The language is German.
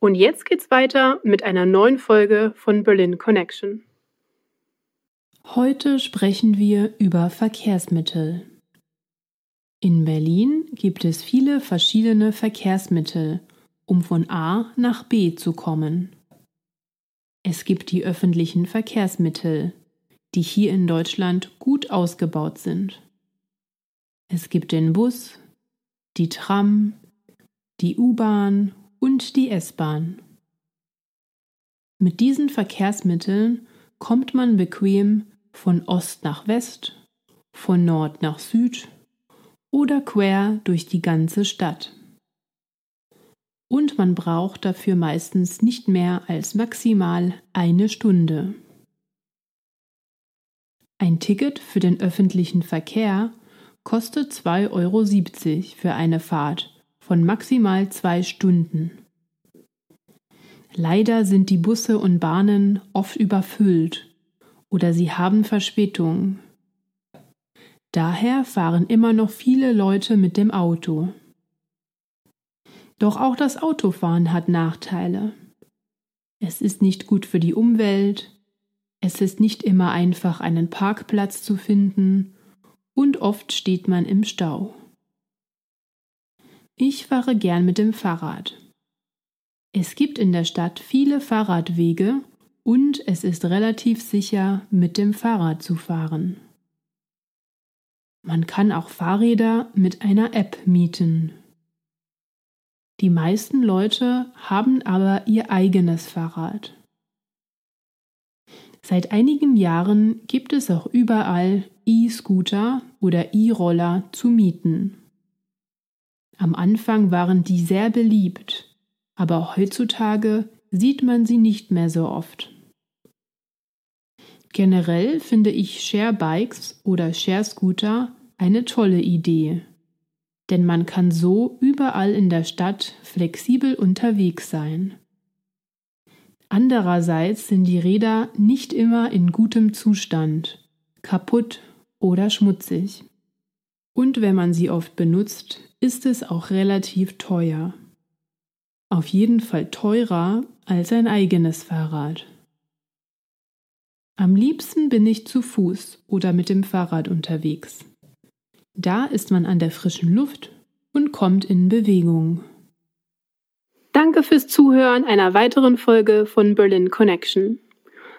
Und jetzt geht's weiter mit einer neuen Folge von Berlin Connection. Heute sprechen wir über Verkehrsmittel. In Berlin gibt es viele verschiedene Verkehrsmittel, um von A nach B zu kommen. Es gibt die öffentlichen Verkehrsmittel, die hier in Deutschland gut ausgebaut sind. Es gibt den Bus, die Tram, die U-Bahn und die S-Bahn. Mit diesen Verkehrsmitteln kommt man bequem von Ost nach West, von Nord nach Süd oder quer durch die ganze Stadt. Und man braucht dafür meistens nicht mehr als maximal eine Stunde. Ein Ticket für den öffentlichen Verkehr kostet 2,70 Euro für eine Fahrt von maximal zwei Stunden. Leider sind die Busse und Bahnen oft überfüllt oder sie haben Verspätung. Daher fahren immer noch viele Leute mit dem Auto. Doch auch das Autofahren hat Nachteile. Es ist nicht gut für die Umwelt, es ist nicht immer einfach einen Parkplatz zu finden und oft steht man im Stau. Ich fahre gern mit dem Fahrrad. Es gibt in der Stadt viele Fahrradwege und es ist relativ sicher, mit dem Fahrrad zu fahren. Man kann auch Fahrräder mit einer App mieten. Die meisten Leute haben aber ihr eigenes Fahrrad. Seit einigen Jahren gibt es auch überall E-Scooter oder E-Roller zu mieten. Am Anfang waren die sehr beliebt, aber heutzutage sieht man sie nicht mehr so oft. Generell finde ich Share-Bikes oder Share-Scooter eine tolle Idee, denn man kann so überall in der Stadt flexibel unterwegs sein. Andererseits sind die Räder nicht immer in gutem Zustand, kaputt oder schmutzig. Und wenn man sie oft benutzt, ist es auch relativ teuer. Auf jeden Fall teurer als ein eigenes Fahrrad. Am liebsten bin ich zu Fuß oder mit dem Fahrrad unterwegs. Da ist man an der frischen Luft und kommt in Bewegung. Danke fürs Zuhören einer weiteren Folge von Berlin Connection.